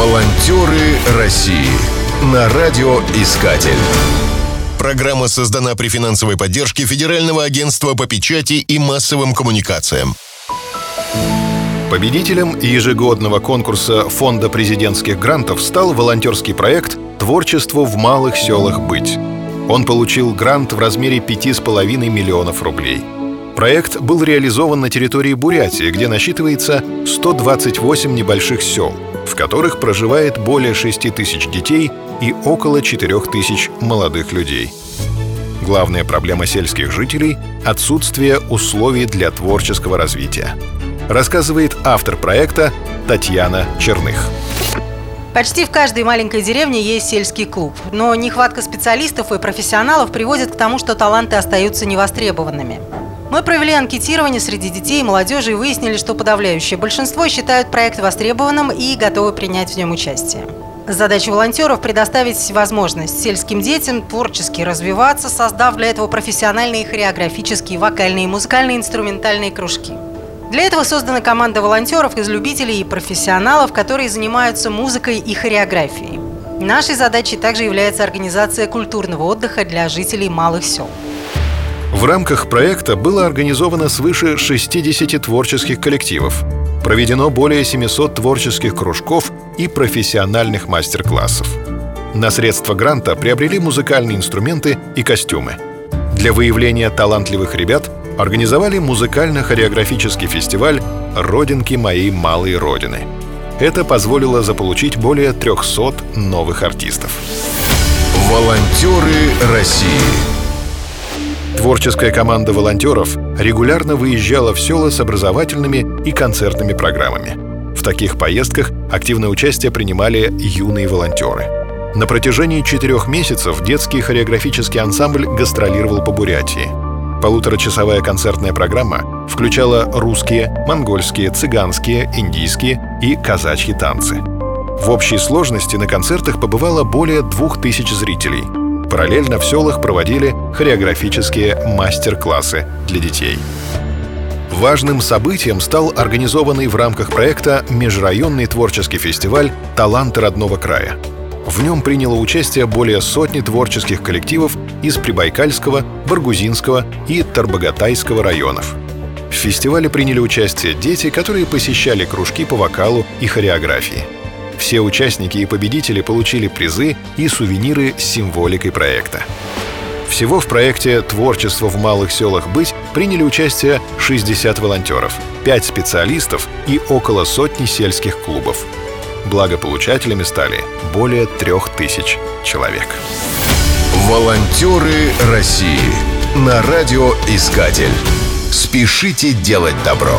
Волонтеры России на радиоискатель. Программа создана при финансовой поддержке Федерального агентства по печати и массовым коммуникациям. Победителем ежегодного конкурса Фонда президентских грантов стал волонтерский проект «Творчество в малых селах быть». Он получил грант в размере 5,5 миллионов рублей. Проект был реализован на территории Бурятии, где насчитывается 128 небольших сел, в которых проживает более 6 тысяч детей и около 4 тысяч молодых людей. Главная проблема сельских жителей — отсутствие условий для творческого развития рассказывает автор проекта Татьяна Черных. Почти в каждой маленькой деревне есть сельский клуб, но нехватка специалистов и профессионалов приводит к тому, что таланты остаются невостребованными. Мы провели анкетирование среди детей и молодежи и выяснили, что подавляющее большинство считают проект востребованным и готовы принять в нем участие. Задача волонтеров – предоставить возможность сельским детям творчески развиваться, создав для этого профессиональные хореографические, вокальные, музыкальные, инструментальные кружки – для этого создана команда волонтеров из любителей и профессионалов, которые занимаются музыкой и хореографией. Нашей задачей также является организация культурного отдыха для жителей малых сел. В рамках проекта было организовано свыше 60 творческих коллективов, проведено более 700 творческих кружков и профессиональных мастер-классов. На средства гранта приобрели музыкальные инструменты и костюмы. Для выявления талантливых ребят организовали музыкально-хореографический фестиваль «Родинки моей малой родины». Это позволило заполучить более 300 новых артистов. Волонтеры России Творческая команда волонтеров регулярно выезжала в села с образовательными и концертными программами. В таких поездках активное участие принимали юные волонтеры. На протяжении четырех месяцев детский хореографический ансамбль гастролировал по Бурятии – Полуторачасовая концертная программа включала русские, монгольские, цыганские, индийские и казачьи танцы. В общей сложности на концертах побывало более двух тысяч зрителей. Параллельно в селах проводили хореографические мастер-классы для детей. Важным событием стал организованный в рамках проекта межрайонный творческий фестиваль «Таланты родного края», в нем приняло участие более сотни творческих коллективов из Прибайкальского, Баргузинского и Тарбагатайского районов. В фестивале приняли участие дети, которые посещали кружки по вокалу и хореографии. Все участники и победители получили призы и сувениры с символикой проекта. Всего в проекте «Творчество в малых селах быть» приняли участие 60 волонтеров, 5 специалистов и около сотни сельских клубов – Благополучателями стали более трех тысяч человек. Волонтеры России на радиоискатель. Спешите делать добро.